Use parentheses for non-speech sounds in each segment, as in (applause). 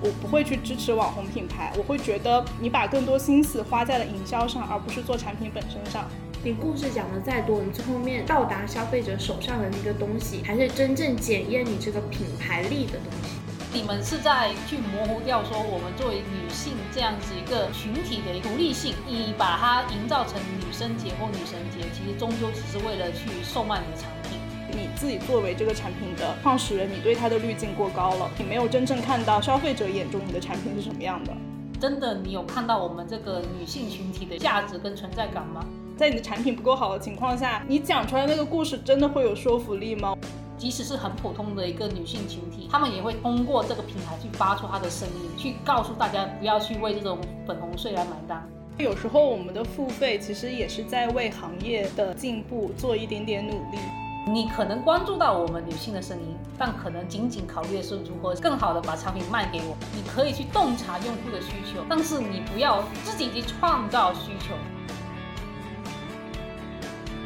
我不会去支持网红品牌，我会觉得你把更多心思花在了营销上，而不是做产品本身上。你故事讲的再多，你最后面到达消费者手上的那个东西，还是真正检验你这个品牌力的东西。你们是在去模糊掉说我们作为女性这样子一个群体的独立性，你把它营造成女生节或女神节，其实终究只是为了去售卖你的产品。你自己作为这个产品的创始人，你对它的滤镜过高了，你没有真正看到消费者眼中你的产品是什么样的。真的，你有看到我们这个女性群体的价值跟存在感吗？在你的产品不够好的情况下，你讲出来那个故事真的会有说服力吗？即使是很普通的一个女性群体，她们也会通过这个平台去发出她的声音，去告诉大家不要去为这种粉红税来买单。有时候我们的付费其实也是在为行业的进步做一点点努力。你可能关注到我们女性的声音，但可能仅仅考虑的是如何更好的把产品卖给我。你可以去洞察用户的需求，但是你不要自己去创造需求。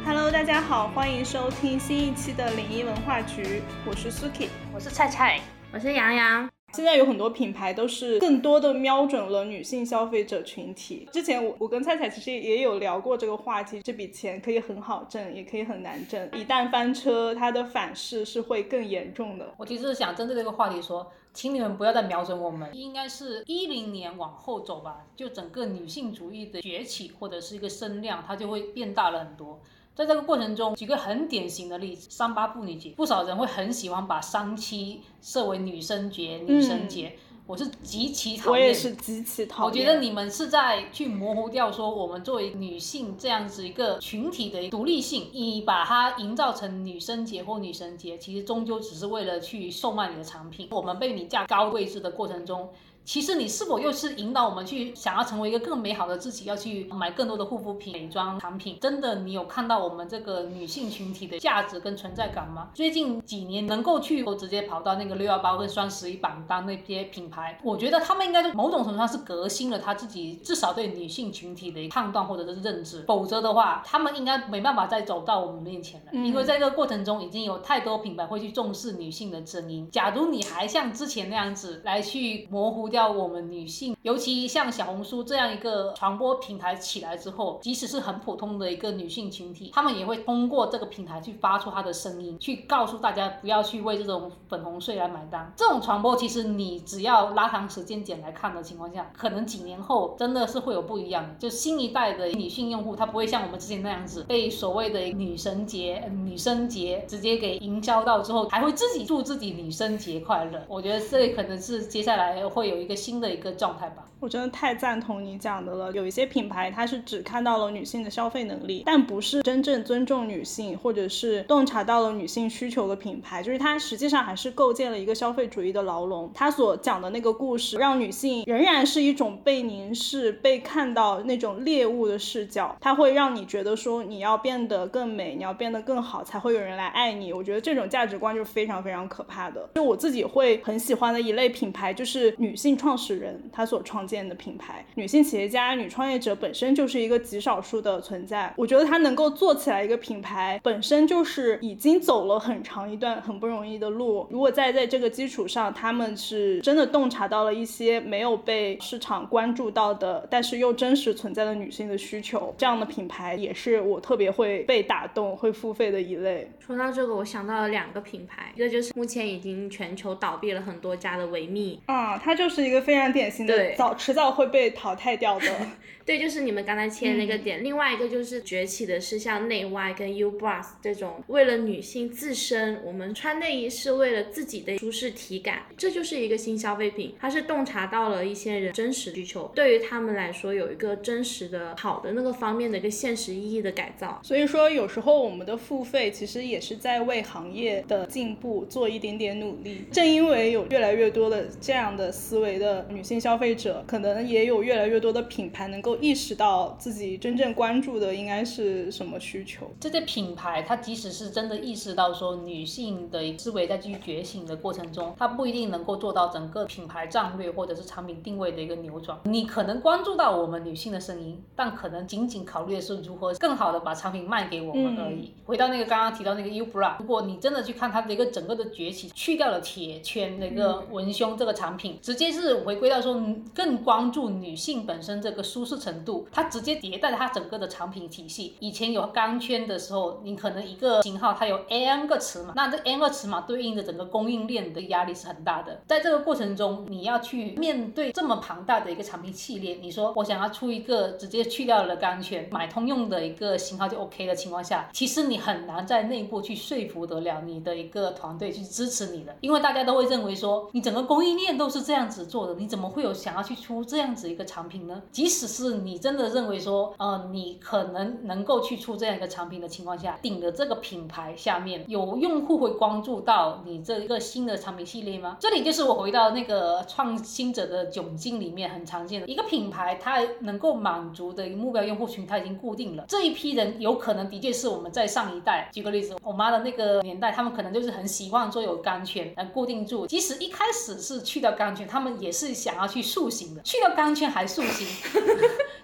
Hello，大家好，欢迎收听新一期的领英文化局，我是 Suki，我是菜菜，我是洋洋。现在有很多品牌都是更多的瞄准了女性消费者群体。之前我我跟菜菜其实也有聊过这个话题，这笔钱可以很好挣，也可以很难挣。一旦翻车，它的反噬是会更严重的。我其实是想针对这个话题说，请你们不要再瞄准我们，应该是一零年往后走吧，就整个女性主义的崛起或者是一个声量，它就会变大了很多。在这个过程中，举个很典型的例子，三八妇女节，不少人会很喜欢把三七设为女生节、女生节，我是极其讨厌。我也是极其讨厌。我觉得你们是在去模糊掉说我们作为女性这样子一个群体的独立性，你把它营造成女生节或女神节，其实终究只是为了去售卖你的产品。我们被你架高位置的过程中。其实你是否又是引导我们去想要成为一个更美好的自己，要去买更多的护肤品、美妆产品？真的，你有看到我们这个女性群体的价值跟存在感吗？最近几年能够去直接跑到那个六幺八跟双十一榜单那些品牌，我觉得他们应该某种程度上是革新了他自己至少对女性群体的判断或者是认知，否则的话，他们应该没办法再走到我们面前了。因为在这个过程中，已经有太多品牌会去重视女性的声音。假如你还像之前那样子来去模糊。掉我们女性，尤其像小红书这样一个传播平台起来之后，即使是很普通的一个女性群体，她们也会通过这个平台去发出她的声音，去告诉大家不要去为这种粉红税来买单。这种传播，其实你只要拉长时间点来看的情况下，可能几年后真的是会有不一样的。就新一代的女性用户，她不会像我们之前那样子被所谓的女神节、女生节直接给营销到之后，还会自己祝自己女生节快乐。我觉得这可能是接下来会有。一个新的一个状态吧，我真的太赞同你讲的了。有一些品牌，它是只看到了女性的消费能力，但不是真正尊重女性，或者是洞察到了女性需求的品牌，就是它实际上还是构建了一个消费主义的牢笼。它所讲的那个故事，让女性仍然是一种被凝视、被看到那种猎物的视角，它会让你觉得说你要变得更美，你要变得更好，才会有人来爱你。我觉得这种价值观就是非常非常可怕的。就我自己会很喜欢的一类品牌，就是女性。创始人他所创建的品牌，女性企业家、女创业者本身就是一个极少数的存在。我觉得她能够做起来一个品牌，本身就是已经走了很长一段很不容易的路。如果再在这个基础上，他们是真的洞察到了一些没有被市场关注到的，但是又真实存在的女性的需求，这样的品牌也是我特别会被打动、会付费的一类。说到这个，我想到了两个品牌，一个就是目前已经全球倒闭了很多家的维密啊，它就是。一个非常典型的，早迟早会被淘汰掉的。(laughs) 对，就是你们刚才切那个点。另外一个就是崛起的是像内外跟 U Bras 这种，为了女性自身，我们穿内衣是为了自己的舒适体感，这就是一个新消费品。它是洞察到了一些人真实需求，对于他们来说有一个真实的好的那个方面的一个现实意义的改造。所以说，有时候我们的付费其实也是在为行业的进步做一点点努力。正因为有越来越多的这样的思维的女性消费者，可能也有越来越多的品牌能够。意识到自己真正关注的应该是什么需求？这些品牌，它即使是真的意识到说女性的思维在继续觉醒的过程中，它不一定能够做到整个品牌战略或者是产品定位的一个扭转。你可能关注到我们女性的声音，但可能仅仅考虑的是如何更好的把产品卖给我们而已。回到那个刚刚提到那个 U Bra，如果你真的去看它的一个整个的崛起，去掉了铁圈那个文胸这个产品，直接是是回归到说更关注女性本身这个舒适程度，它直接迭代它整个的产品体系。以前有钢圈的时候，你可能一个型号它有 n 个尺码，那这 n 个尺码对应的整个供应链的压力是很大的。在这个过程中，你要去面对这么庞大的一个产品系列，你说我想要出一个直接去掉了钢圈，买通用的一个型号就 OK 的情况下，其实你很难在内部去说服得了你的一个团队去支持你的，因为大家都会认为说你整个供应链都是这样子做的，你怎么会有想要去出这样子一个产品呢？即使是你真的认为说，呃，你可能能够去出这样一个产品的情况下，顶着这个品牌下面有用户会关注到你这一个新的产品系列吗？这里就是我回到那个创新者的窘境里面很常见的一个品牌，它能够满足的一个目标用户群，它已经固定了。这一批人有可能的确是我们在上一代，举个例子，我妈的那个年代，他们可能就是很习惯做有钢圈来固定住。即使一开始是去掉钢圈，他们也是想要去塑形的，去掉钢圈还塑形。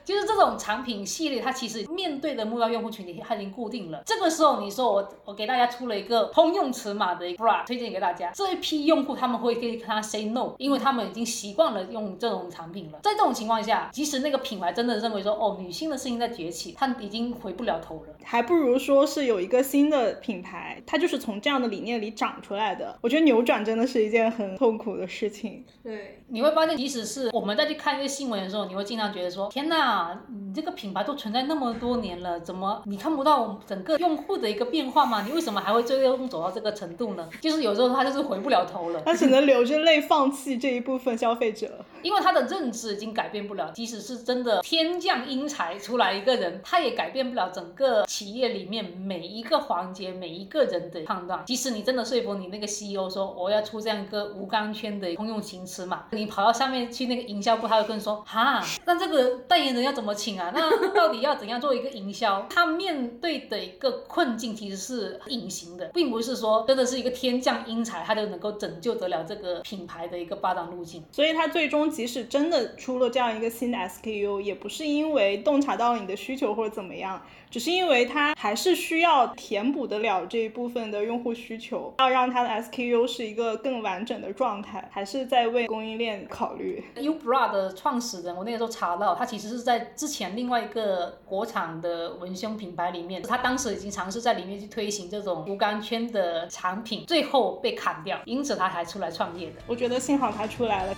就是这种产品系列，它其实面对的目标用户群体它已经固定了。这个时候，你说我我给大家出了一个通用尺码的 bra 推荐给大家，这一批用户他们会跟他 say no，因为他们已经习惯了用这种产品了。在这种情况下，即使那个品牌真的认为说哦，女性的事情在崛起，它已经回不了头了，还不如说是有一个新的品牌，它就是从这样的理念里长出来的。我觉得扭转真的是一件很痛苦的事情。对，你会发现，即使是我们再去看一些新闻的时候，你会经常觉得说，天哪！你这个品牌都存在那么多年了，怎么你看不到整个用户的一个变化吗？你为什么还会最终走到这个程度呢？(laughs) 就是有时候他就是回不了头了，他只能流着泪放弃这一部分消费者，因为他的认知已经改变不了。即使是真的天降英才出来一个人，他也改变不了整个企业里面每一个环节每一个人的判断。即使你真的说服你那个 CEO 说我要出这样一个无钢圈的通用型尺码，你跑到上面去那个营销部，他会跟你说哈，那这个代言人要要怎么请啊？(laughs) 那到底要怎样做一个营销？他面对的一个困境其实是隐形的，并不是说真的是一个天降英才，他就能够拯救得了这个品牌的一个发展路径。所以，他最终即使真的出了这样一个新的 SKU，也不是因为洞察到了你的需求或者怎么样。只是因为它还是需要填补得了这一部分的用户需求，要让它的 SKU 是一个更完整的状态，还是在为供应链考虑。Ubra 的创始人，我那个时候查到，他其实是在之前另外一个国产的文胸品牌里面，他当时已经尝试在里面去推行这种无钢圈的产品，最后被砍掉，因此他才出来创业的。我觉得幸好他出来了。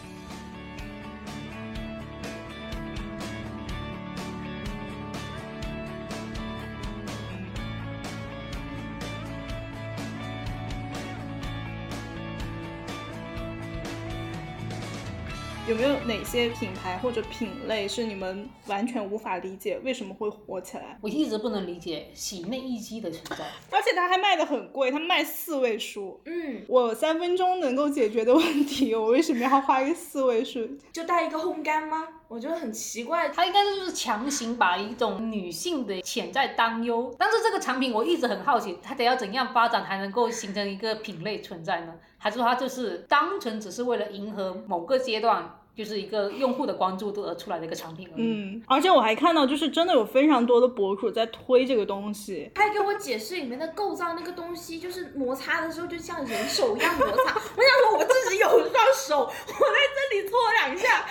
有没有哪些品牌或者品类是你们完全无法理解为什么会火起来？我一直不能理解洗内衣机的存在，而且它还卖的很贵，它卖四位数。嗯，我三分钟能够解决的问题，我为什么要花一个四位数？就带一个烘干吗？我觉得很奇怪。它应该就是强行把一种女性的潜在担忧，但是这个产品我一直很好奇，它得要怎样发展才能够形成一个品类存在呢？还是说它就是单纯只是为了迎合某个阶段？就是一个用户的关注度而出来的一个产品而已。嗯，而且我还看到，就是真的有非常多的博主在推这个东西。他还给我解释里面的构造，那个东西就是摩擦的时候就像人手一样摩擦。(laughs) 我想说，我自己有一双手，我在这里搓两下，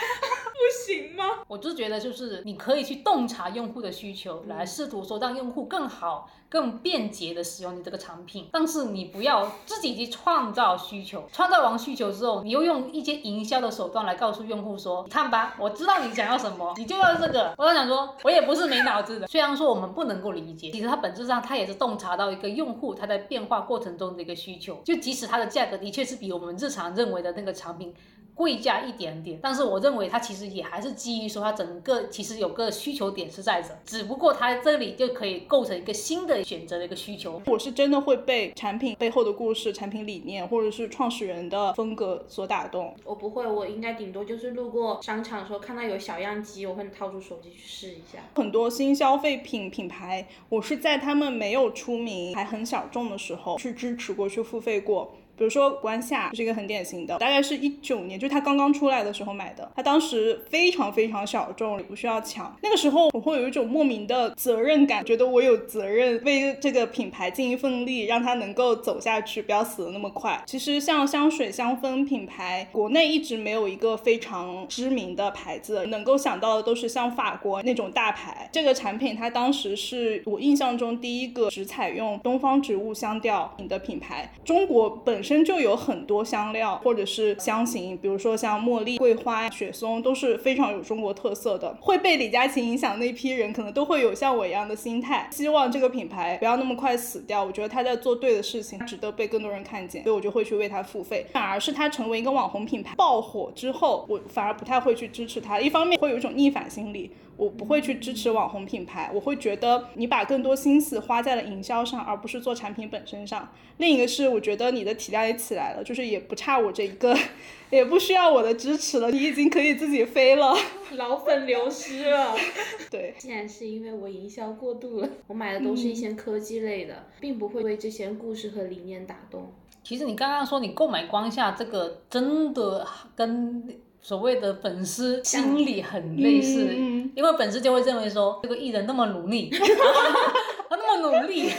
不行吗？我就觉得，就是你可以去洞察用户的需求，来试图说让用户更好。更便捷的使用你这个产品，但是你不要自己去创造需求，创造完需求之后，你又用一些营销的手段来告诉用户说，你看吧，我知道你想要什么，(laughs) 你就要这个。我想说，我也不是没脑子的，虽然说我们不能够理解，其实它本质上它也是洞察到一个用户他在变化过程中的一个需求，就即使它的价格的确是比我们日常认为的那个产品。贵价一点点，但是我认为它其实也还是基于说它整个其实有个需求点是在这，只不过它这里就可以构成一个新的选择的一个需求。我是真的会被产品背后的故事、产品理念或者是创始人的风格所打动。我不会，我应该顶多就是路过商场的时候看到有小样机，我会掏出手机去试一下。很多新消费品品牌，我是在他们没有出名还很小众的时候去支持过、去付费过。比如说关夏是一个很典型的，大概是一九年，就是它刚刚出来的时候买的，它当时非常非常小众，也不需要抢。那个时候我会有一种莫名的责任感，觉得我有责任为这个品牌尽一份力，让它能够走下去，不要死的那么快。其实像香水、香氛品牌，国内一直没有一个非常知名的牌子，能够想到的都是像法国那种大牌。这个产品它当时是我印象中第一个只采用东方植物香调的品牌。中国本身本身就有很多香料或者是香型，比如说像茉莉、桂花、雪松都是非常有中国特色的。会被李佳琦影响那批人，可能都会有像我一样的心态，希望这个品牌不要那么快死掉。我觉得他在做对的事情，值得被更多人看见，所以我就会去为他付费。反而是他成为一个网红品牌爆火之后，我反而不太会去支持他。一方面会有一种逆反心理。我不会去支持网红品牌，我会觉得你把更多心思花在了营销上，而不是做产品本身上。另一个是，我觉得你的体量也起来了，就是也不差我这一个，(laughs) 也不需要我的支持了，你已经可以自己飞了，(laughs) 老粉流失了。(laughs) 对，竟然是因为我营销过度了，我买的都是一些科技类的，并不会为这些故事和理念打动。其实你刚刚说你购买光下这个，真的跟。所谓的粉丝心理很类似，因为粉丝就会认为说这个艺人那么努力，(laughs) 他那么努力，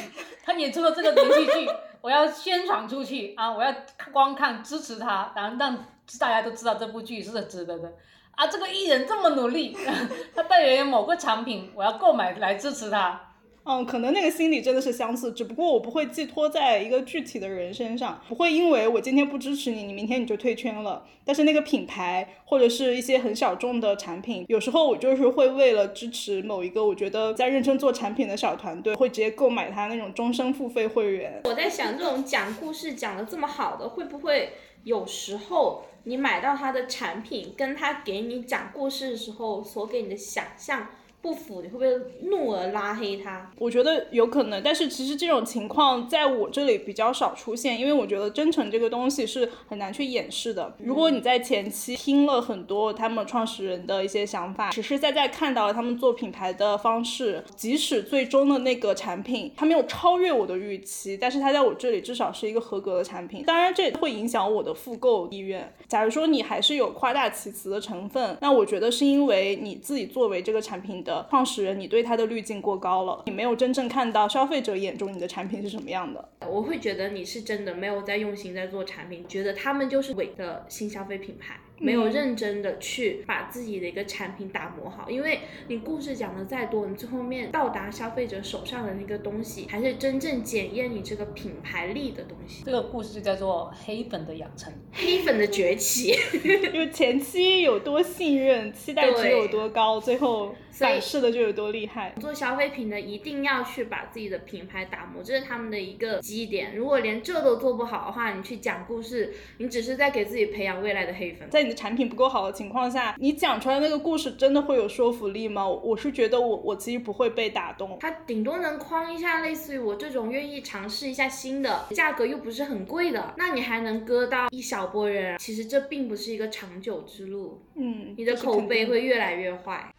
他演出了这个连续剧，(laughs) 我要宣传出去啊，我要观看支持他，然后让大家都知道这部剧是值得的。啊，这个艺人这么努力，(laughs) 他代言某个产品，我要购买来支持他。嗯，可能那个心理真的是相似，只不过我不会寄托在一个具体的人身上，不会因为我今天不支持你，你明天你就退圈了。但是那个品牌或者是一些很小众的产品，有时候我就是会为了支持某一个我觉得在认真做产品的小团队，会直接购买他那种终身付费会员。我在想，这种讲故事讲的这么好的，会不会有时候你买到他的产品，跟他给你讲故事的时候所给你的想象？不服你会不会怒而拉黑他？我觉得有可能，但是其实这种情况在我这里比较少出现，因为我觉得真诚这个东西是很难去掩饰的。如果你在前期听了很多他们创始人的一些想法，实实在在看到了他们做品牌的方式，即使最终的那个产品它没有超越我的预期，但是它在我这里至少是一个合格的产品。当然，这也会影响我的复购意愿。假如说你还是有夸大其词的成分，那我觉得是因为你自己作为这个产品的。创始人，你对他的滤镜过高了，你没有真正看到消费者眼中你的产品是什么样的。我会觉得你是真的没有在用心在做产品，觉得他们就是伪的新消费品牌。没有认真的去把自己的一个产品打磨好，因为你故事讲的再多，你最后面到达消费者手上的那个东西，还是真正检验你这个品牌力的东西。这个故事就叫做黑粉的养成，黑粉的崛起。(laughs) 就前期有多信任，期待值有多高，最后反噬的就有多厉害。做消费品的一定要去把自己的品牌打磨，这是他们的一个基点。如果连这都做不好的话，你去讲故事，你只是在给自己培养未来的黑粉。在你。产品不够好的情况下，你讲出来那个故事真的会有说服力吗？我是觉得我我其实不会被打动，它顶多能框一下，类似于我这种愿意尝试一下新的，价格又不是很贵的，那你还能割到一小波人。其实这并不是一个长久之路，嗯，你的口碑会越来越坏。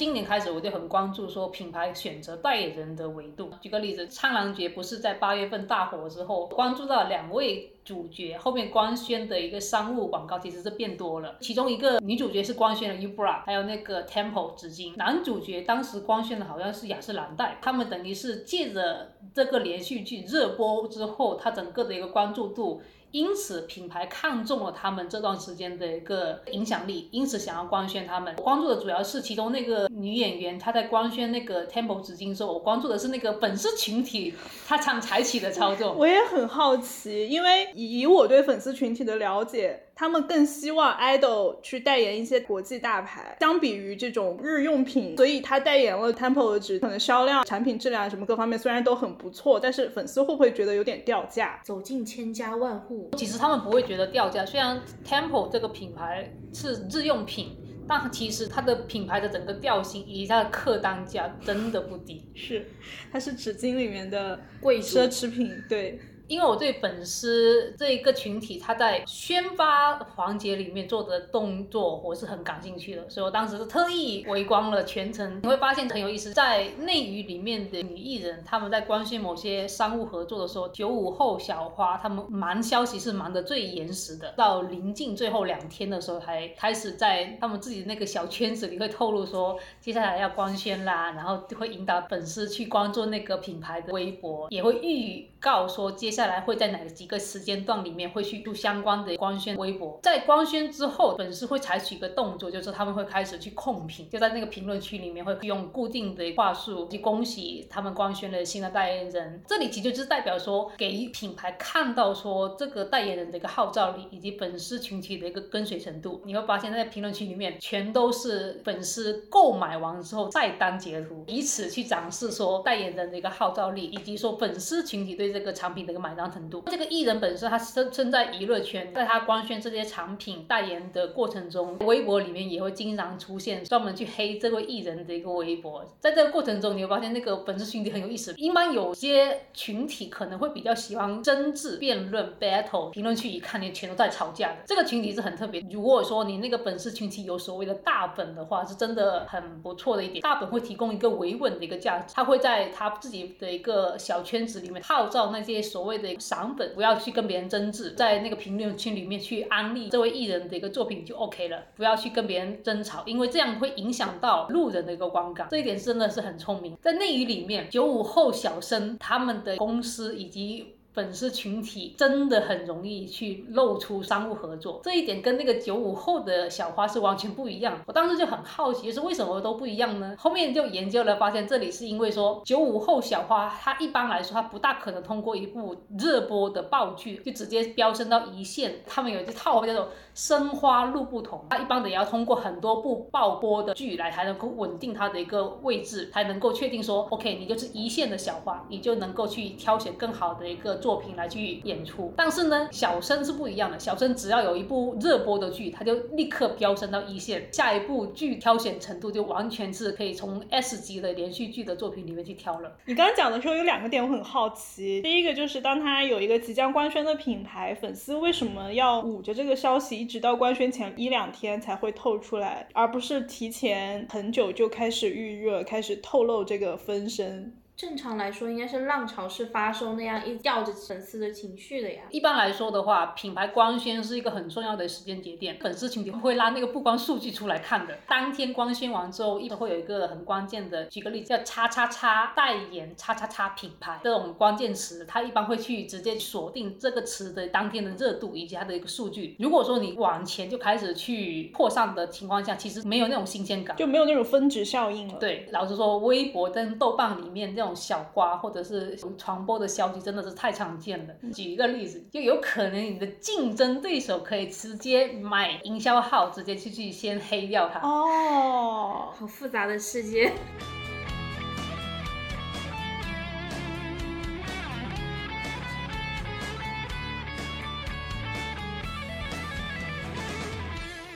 今年开始，我就很关注说品牌选择代言人的维度。举个例子，苍兰诀不是在八月份大火之后，关注到两位主角后面官宣的一个商务广告，其实是变多了。其中一个女主角是官宣了 Ubra，还有那个 Temple 纸巾。男主角当时官宣的好像是雅诗兰黛。他们等于是借着这个连续剧热播之后，它整个的一个关注度。因此，品牌看中了他们这段时间的一个影响力，因此想要官宣他们。我关注的主要是其中那个女演员，她在官宣那个 Temple 纸巾的时候，我关注的是那个粉丝群体，她想采取的操作。我也很好奇，因为以我对粉丝群体的了解。他们更希望 idol 去代言一些国际大牌，相比于这种日用品，所以他代言了 Temple 的纸，可能销量、产品质量什么各方面虽然都很不错，但是粉丝会不会觉得有点掉价？走进千家万户，其实他们不会觉得掉价，虽然 Temple 这个品牌是日用品。但其实它的品牌的整个调性以及它的客单价真的不低。是，它是纸巾里面的贵奢侈品，对。因为我对粉丝这一个群体，他在宣发环节里面做的动作，我是很感兴趣的，所以我当时是特意围观了全程。你会发现很有意思，在内娱里面的女艺人，他们在官宣某些商务合作的时候，九五后小花他们瞒消息是瞒得最严实的，到临近最后两天的时候，才开始在他们自己那个小圈子里会透露说，接下来要官宣啦，然后会引导粉丝去关注那个品牌的微博，也会预告说接下。下来会在哪几个时间段里面会去做相关的官宣微博，在官宣之后，粉丝会采取一个动作，就是他们会开始去控评，就在那个评论区里面会用固定的话术去恭喜他们官宣了新的代言人。这里其实就是代表说，给品牌看到说这个代言人的一个号召力以及粉丝群体的一个跟随程度。你会发现在评论区里面全都是粉丝购买完之后再单截图，以此去展示说代言人的一个号召力，以及说粉丝群体对这个产品的一个买。买单程度，这个艺人本身他身身在娱乐圈，在他官宣这些产品代言的过程中，微博里面也会经常出现专门去黑这位艺人的一个微博。在这个过程中，你会发现那个粉丝群体很有意思。一般有些群体可能会比较喜欢争执、辩论、battle，评论区一看，你全都在吵架的。这个群体是很特别。如果说你那个粉丝群体有所谓的大粉的话，是真的很不错的一点。大粉会提供一个维稳的一个价值，他会在他自己的一个小圈子里面号召那些所谓。的赏粉不要去跟别人争执，在那个评论区里面去安利这位艺人的一个作品就 OK 了，不要去跟别人争吵，因为这样会影响到路人的一个观感。这一点真的是很聪明。在内娱里面，九五后小生他们的公司以及。粉丝群体真的很容易去露出商务合作，这一点跟那个九五后的小花是完全不一样。我当时就很好奇，是为什么都不一样呢？后面就研究了，发现这里是因为说九五后小花，她一般来说她不大可能通过一部热播的爆剧就直接飙升到一线。他们有一套叫做“生花路不同”，他一般的也要通过很多部爆播的剧来才能够稳定他的一个位置，才能够确定说 OK，你就是一线的小花，你就能够去挑选更好的一个。作品来去演出，但是呢，小生是不一样的。小生只要有一部热播的剧，他就立刻飙升到一线。下一部剧挑选程度就完全是可以从 S 级的连续剧的作品里面去挑了。你刚刚讲的时候有两个点我很好奇，第一个就是当他有一个即将官宣的品牌，粉丝为什么要捂着这个消息，一直到官宣前一两天才会透出来，而不是提前很久就开始预热，开始透露这个分身？正常来说，应该是浪潮式发售那样，一吊着粉丝的情绪的呀。一般来说的话，品牌官宣是一个很重要的时间节点，粉丝群体会拉那个曝光数据出来看的。当天官宣完之后，一般会有一个很关键的，举个例子，叫叉叉叉代言叉叉叉品牌这种关键词，它一般会去直接锁定这个词的当天的热度以及它的一个数据。如果说你往前就开始去扩散的情况下，其实没有那种新鲜感，就没有那种分值效应了。对，老实说，微博跟豆瓣里面这种。小瓜或者是传播的消息真的是太常见了。举一个例子，就有可能你的竞争对手可以直接买营销号，直接去去先黑掉它。哦，好复杂的世界。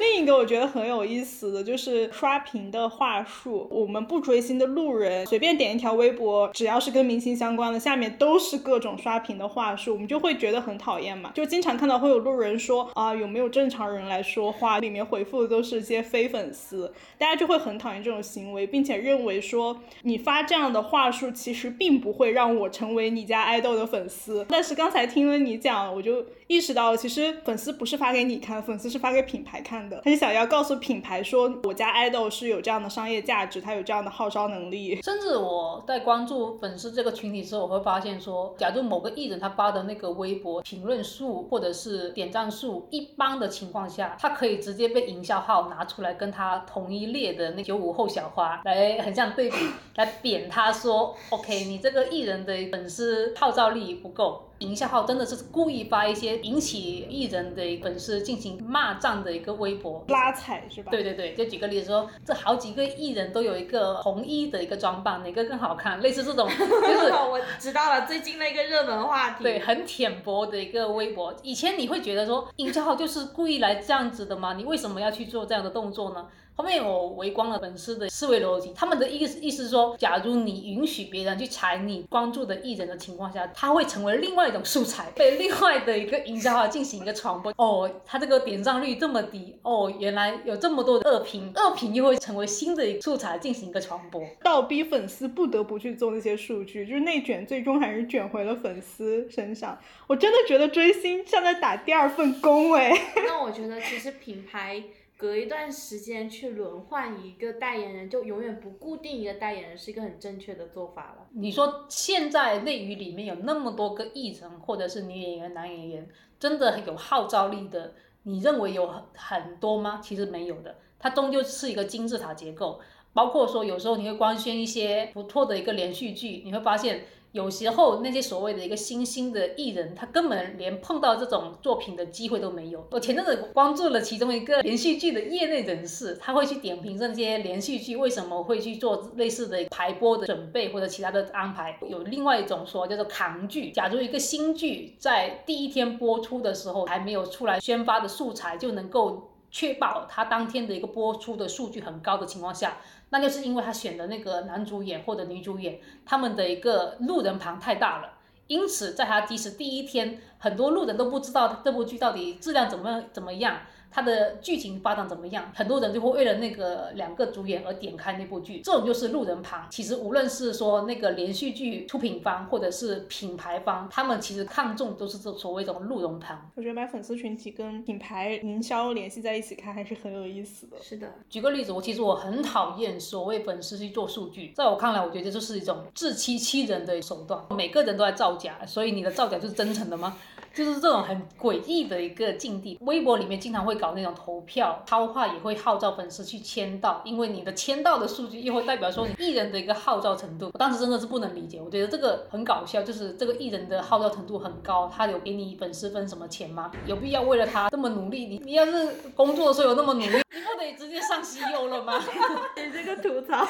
另一个我觉得很有意思的就是刷屏的话术。我们不追星的路人随便点一条微博，只要是跟明星相关的，下面都是各种刷屏的话术，我们就会觉得很讨厌嘛。就经常看到会有路人说啊，有没有正常人来说话？里面回复的都是些非粉丝，大家就会很讨厌这种行为，并且认为说你发这样的话术，其实并不会让我成为你家爱豆的粉丝。但是刚才听了你讲，我就意识到，其实粉丝不是发给你看，粉丝是发给品牌看的。他是想要告诉品牌说，我家爱豆是有这样的商业价值，他有这样的号召能力。甚至我在关注粉丝这个群体之后，我会发现说，假如某个艺人他发的那个微博评论数或者是点赞数一般的情况下，他可以直接被营销号拿出来跟他同一列的那九五后小花来很像对比，来贬他说，OK，你这个艺人的粉丝号召力不够。营销号真的是故意发一些引起艺人的粉丝进行骂战的一个微博，拉踩是吧？对对对，就举个例子说，这好几个艺人都有一个红衣的一个装扮，哪个更好看？类似这种，(laughs) 就是我知道了，最近的一个热门话题。对，很浅薄的一个微博。以前你会觉得说，营销号就是故意来这样子的吗？你为什么要去做这样的动作呢？后面我围观了粉丝的思维逻辑，他们的意思意思是说，假如你允许别人去踩你关注的艺人的情况下，他会成为另外一种素材，被另外的一个营销号进行一个传播。(laughs) 哦，他这个点赞率这么低，哦，原来有这么多的恶评，恶评又会成为新的素材进行一个传播，倒逼粉丝不得不去做那些数据，就是内卷，最终还是卷回了粉丝身上。我真的觉得追星像在打第二份工哎。那我觉得其实品牌。隔一段时间去轮换一个代言人，就永远不固定一个代言人，是一个很正确的做法了。你说现在内娱里面有那么多个艺人，或者是女演员、男演员，真的有号召力的，你认为有很很多吗？其实没有的，它终究是一个金字塔结构。包括说有时候你会官宣一些不错的一个连续剧，你会发现。有时候那些所谓的一个新兴的艺人，他根本连碰到这种作品的机会都没有。我前阵子关注了其中一个连续剧的业内人士，他会去点评这些连续剧为什么会去做类似的排播的准备或者其他的安排。有另外一种说叫做扛剧，假如一个新剧在第一天播出的时候还没有出来宣发的素材，就能够确保他当天的一个播出的数据很高的情况下。那就是因为他选的那个男主演或者女主演，他们的一个路人盘太大了，因此在他即使第一天，很多路人都不知道这部剧到底质量怎么怎么样。它的剧情发展怎么样？很多人就会为了那个两个主演而点开那部剧，这种就是路人旁。其实无论是说那个连续剧出品方或者是品牌方，他们其实看重都是这所谓这种路人旁。我觉得把粉丝群体跟品牌营销联系在一起看还是很有意思的。是的，举个例子，我其实我很讨厌所谓粉丝去做数据，在我看来，我觉得这是一种自欺欺人的手段。每个人都在造假，所以你的造假就是真诚的吗？就是这种很诡异的一个境地。微博里面经常会搞那种投票，超话也会号召粉丝去签到，因为你的签到的数据又会代表说你艺人的一个号召程度。我当时真的是不能理解，我觉得这个很搞笑，就是这个艺人的号召程度很高，他有给你粉丝分什么钱吗？有必要为了他这么努力？你你要是工作的时候有那么努力，你不得直接上西游了吗？(laughs) 你这个吐槽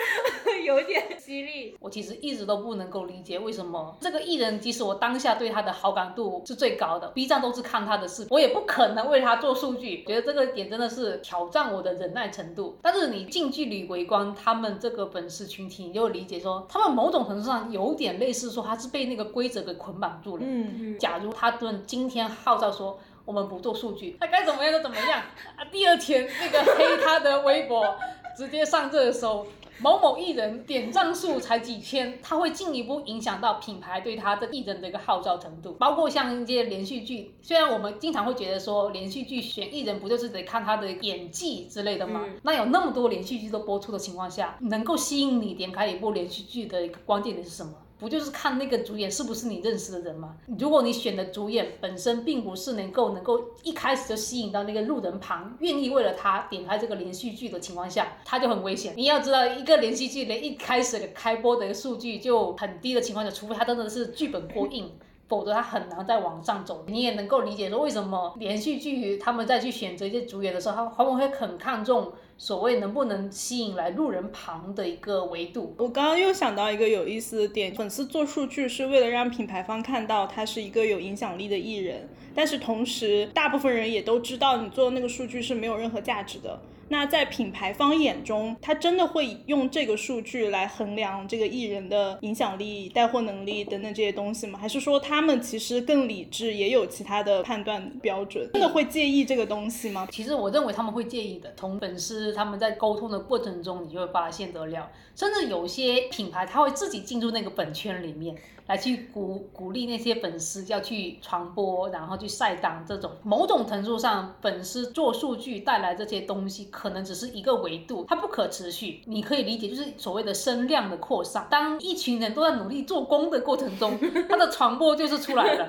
(laughs) 有点犀利。我其实一直都不能够理解为什么这个艺人，即使我当下对他的好感度。是最高的，B 站都是看他的视频，我也不可能为他做数据，觉得这个点真的是挑战我的忍耐程度。但是你近距离围观他们这个粉丝群体，你就理解说，他们某种程度上有点类似说他是被那个规则给捆绑住了。嗯嗯。假如他们今天号召说我们不做数据，他该怎么样就怎么样啊。第二天那个黑他的微博直接上热搜。某某艺人点赞数才几千，他会进一步影响到品牌对他的艺人的一个号召程度。包括像一些连续剧，虽然我们经常会觉得说连续剧选艺人不就是得看他的演技之类的吗？那有那么多连续剧都播出的情况下，能够吸引你点开一部连续剧的一个关键点是什么？不就是看那个主演是不是你认识的人吗？如果你选的主演本身并不是能够能够一开始就吸引到那个路人旁，愿意为了他点开这个连续剧的情况下，他就很危险。你要知道，一个连续剧连一开始的开播的一个数据就很低的情况下，除非他真的是剧本过硬。否则他很难再往上走。你也能够理解说，为什么连续剧他们在去选择一些主演的时候，他往往会很看重所谓能不能吸引来路人旁的一个维度。我刚刚又想到一个有意思的点，粉丝做数据是为了让品牌方看到他是一个有影响力的艺人，但是同时大部分人也都知道你做的那个数据是没有任何价值的。那在品牌方眼中，他真的会用这个数据来衡量这个艺人的影响力、带货能力等等这些东西吗？还是说他们其实更理智，也有其他的判断标准？真的会介意这个东西吗？其实我认为他们会介意的。从粉丝他们在沟通的过程中，你就会发现得了，甚至有些品牌他会自己进入那个本圈里面。来去鼓鼓励那些粉丝要去传播，然后去晒档这种某种程度上，粉丝做数据带来这些东西，可能只是一个维度，它不可持续。你可以理解，就是所谓的声量的扩散。当一群人都在努力做工的过程中，(laughs) 它的传播就是出来了。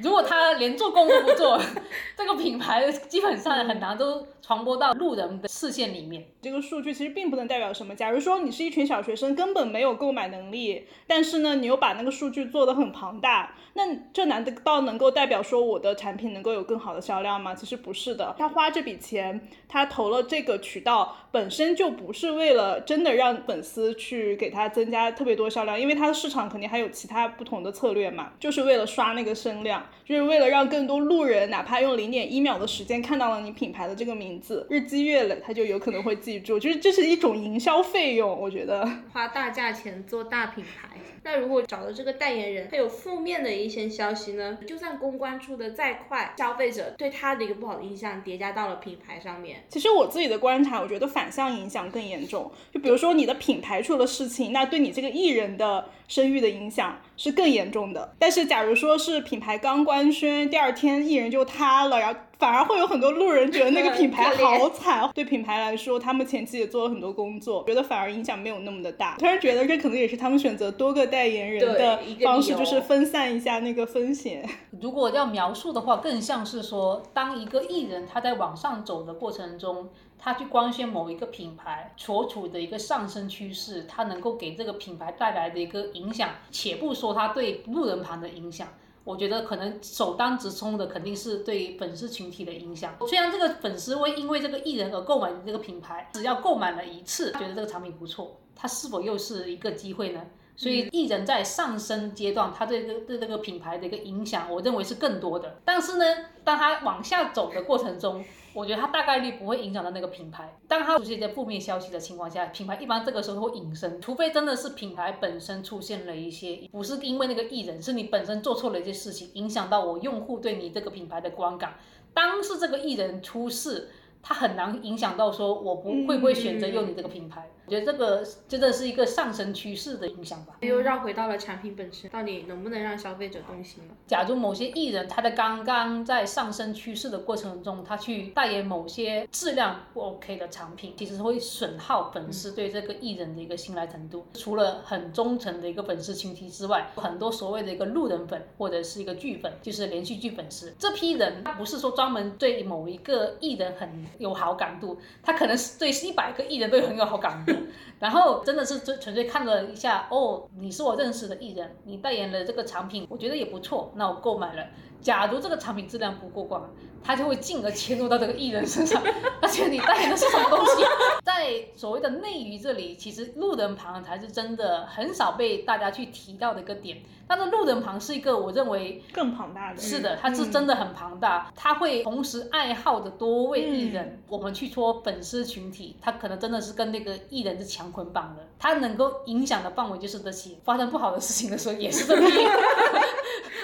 如果他连做工都不做，(laughs) 这个品牌基本上很难都传播到路人的视线里面。这个数据其实并不能代表什么。假如说你是一群小学生，根本没有购买能力，但是呢，你又把那个数据做得很庞大，那这难道能够代表说我的产品能够有更好的销量吗？其实不是的。他花这笔钱，他投了这个渠道，本身就不是为了真的让粉丝去给他增加特别多销量，因为他的市场肯定还有其他不同的策略嘛，就是为了刷那个声量。就是为了让更多路人，哪怕用零点一秒的时间看到了你品牌的这个名字，日积月累，他就有可能会记住。就是这是一种营销费用，我觉得花大价钱做大品牌。那如果找的这个代言人他有负面的一些消息呢？就算公关出的再快，消费者对他的一个不好的印象叠加到了品牌上面。其实我自己的观察，我觉得反向影响更严重。就比如说你的品牌出了事情，那对你这个艺人的声誉的影响是更严重的。但是假如说是品牌刚官宣，第二天艺人就塌了，然后。反而会有很多路人觉得那个 (laughs) 品牌好惨，对品牌来说，他们前期也做了很多工作，觉得反而影响没有那么的大。突然觉得这可能也是他们选择多个代言人的方式，就是分散一下那个风险。(laughs) 如果要描述的话，更像是说，当一个艺人他在往上走的过程中，他去光鲜某一个品牌所处的一个上升趋势，他能够给这个品牌带来的一个影响，且不说他对路人盘的影响。我觉得可能首当直冲的肯定是对粉丝群体的影响。虽然这个粉丝会因为这个艺人而购买这个品牌，只要购买了一次，觉得这个产品不错，它是否又是一个机会呢？所以艺人在上升阶段，他这个对这个品牌的一个影响，我认为是更多的。但是呢，当他往下走的过程中，我觉得它大概率不会影响到那个品牌。当它出现一些负面消息的情况下，品牌一般这个时候会隐身，除非真的是品牌本身出现了一些，不是因为那个艺人，是你本身做错了一些事情，影响到我用户对你这个品牌的观感。当是这个艺人出事。他很难影响到说，我不会不会选择用你这个品牌。我觉得这个真的是一个上升趋势的影响吧。又绕回到了产品本身，到底能不能让消费者动心了？假如某些艺人他在刚刚在上升趋势的过程中，他去代言某些质量不 OK 的产品，其实会损耗粉丝对这个艺人的一个信赖程度。除了很忠诚的一个粉丝群体之外，很多所谓的一个路人粉或者是一个剧粉，就是连续剧粉丝，这批人他不是说专门对某一个艺人很。有好感度，他可能是对一百个艺人都很有好感度，(laughs) 然后真的是纯纯粹看了一下，哦，你是我认识的艺人，你代言了这个产品，我觉得也不错，那我购买了。假如这个产品质量不过关，他就会进而切入到这个艺人身上，(laughs) 而且你代言的是什么东西？(laughs) 在所谓的内娱这里，其实路人旁才是真的很少被大家去提到的一个点。但是路人旁是一个我认为更庞大的，是的，它是真的很庞大，它会同时爱好的多位艺人。我们去说粉丝群体，他可能真的是跟那个艺人是强捆绑的，他能够影响的范围就是这些。发生不好的事情的时候，也是这么。(laughs)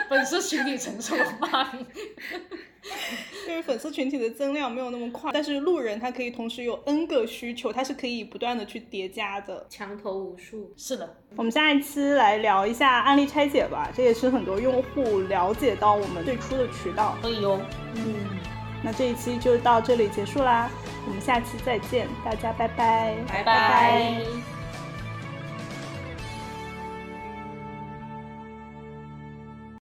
(laughs) 粉丝群体承受骂名，因 (laughs) 为粉丝群体的增量没有那么快，但是路人他可以同时有 N 个需求，他是可以不断的去叠加的，墙头无数。是的，我们下一期来聊一下案例拆解吧，这也是很多用户了解到我们最初的渠道。可以哦，嗯，那这一期就到这里结束啦，我们下期再见，大家拜拜，拜拜。